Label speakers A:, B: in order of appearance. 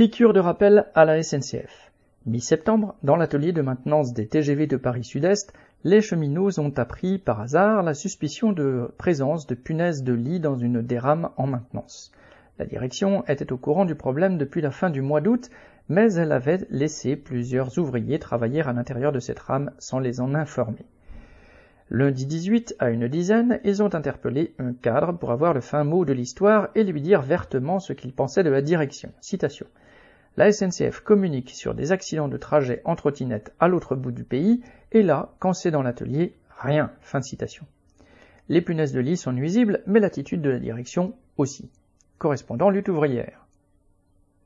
A: Piqûre de rappel à la SNCF. Mi-septembre, dans l'atelier de maintenance des TGV de Paris Sud-Est, les cheminots ont appris par hasard la suspicion de présence de punaises de lit dans une des rames en maintenance. La direction était au courant du problème depuis la fin du mois d'août, mais elle avait laissé plusieurs ouvriers travailler à l'intérieur de cette rame sans les en informer. Lundi 18, à une dizaine, ils ont interpellé un cadre pour avoir le fin mot de l'histoire et lui dire vertement ce qu'il pensait de la direction. La SNCF communique sur des accidents de trajet en trottinette à l'autre bout du pays, et là, quand c'est dans l'atelier, rien. Fin de citation. Les punaises de lit sont nuisibles, mais l'attitude de la direction aussi. Correspondant lutte ouvrière.